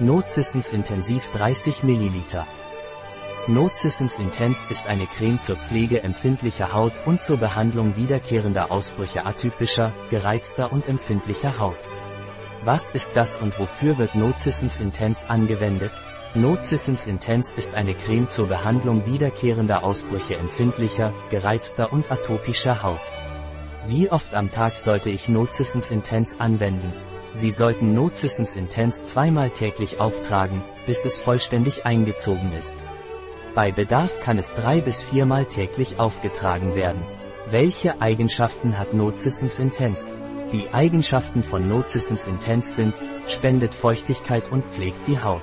Nocissens Intensiv 30 ml. Nocissens Intense ist eine Creme zur Pflege empfindlicher Haut und zur Behandlung wiederkehrender Ausbrüche atypischer, gereizter und empfindlicher Haut. Was ist das und wofür wird Nocissens Intense angewendet? Nocissens Intense ist eine Creme zur Behandlung wiederkehrender Ausbrüche empfindlicher, gereizter und atopischer Haut. Wie oft am Tag sollte ich Nocissens Intense anwenden? Sie sollten Nocissens Intense zweimal täglich auftragen, bis es vollständig eingezogen ist. Bei Bedarf kann es drei bis viermal täglich aufgetragen werden. Welche Eigenschaften hat Nocissens Intense? Die Eigenschaften von Nocissens Intense sind, spendet Feuchtigkeit und pflegt die Haut.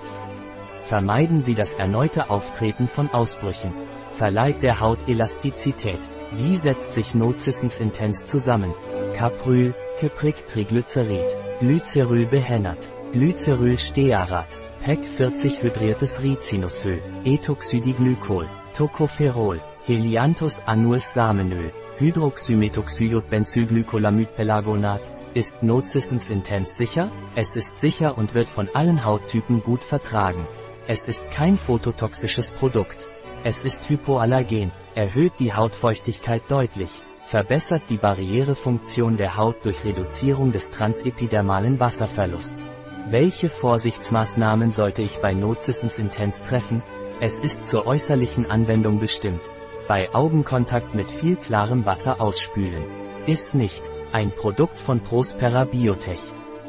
Vermeiden Sie das erneute Auftreten von Ausbrüchen. Verleiht der Haut Elastizität. Wie setzt sich Nocissens Intense zusammen? Capryl, Keprik Triglycerid, Glyceryl behennert, Glyceryl Stearat, PEC 40 hydriertes Rizinusöl, Ethoxydiglykol, Tocopherol, Helianthus annus Samenöl, Hydroxymetoxyodbenzylglycolamidpelagonat, ist Nocissens Intense sicher? Es ist sicher und wird von allen Hauttypen gut vertragen. Es ist kein phototoxisches Produkt. Es ist hypoallergen, erhöht die Hautfeuchtigkeit deutlich, verbessert die Barrierefunktion der Haut durch Reduzierung des transepidermalen Wasserverlusts. Welche Vorsichtsmaßnahmen sollte ich bei Nocissens Intense treffen? Es ist zur äußerlichen Anwendung bestimmt. Bei Augenkontakt mit viel klarem Wasser ausspülen. Ist nicht. Ein Produkt von Prospera Biotech.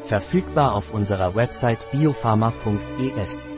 Verfügbar auf unserer Website biopharma.es.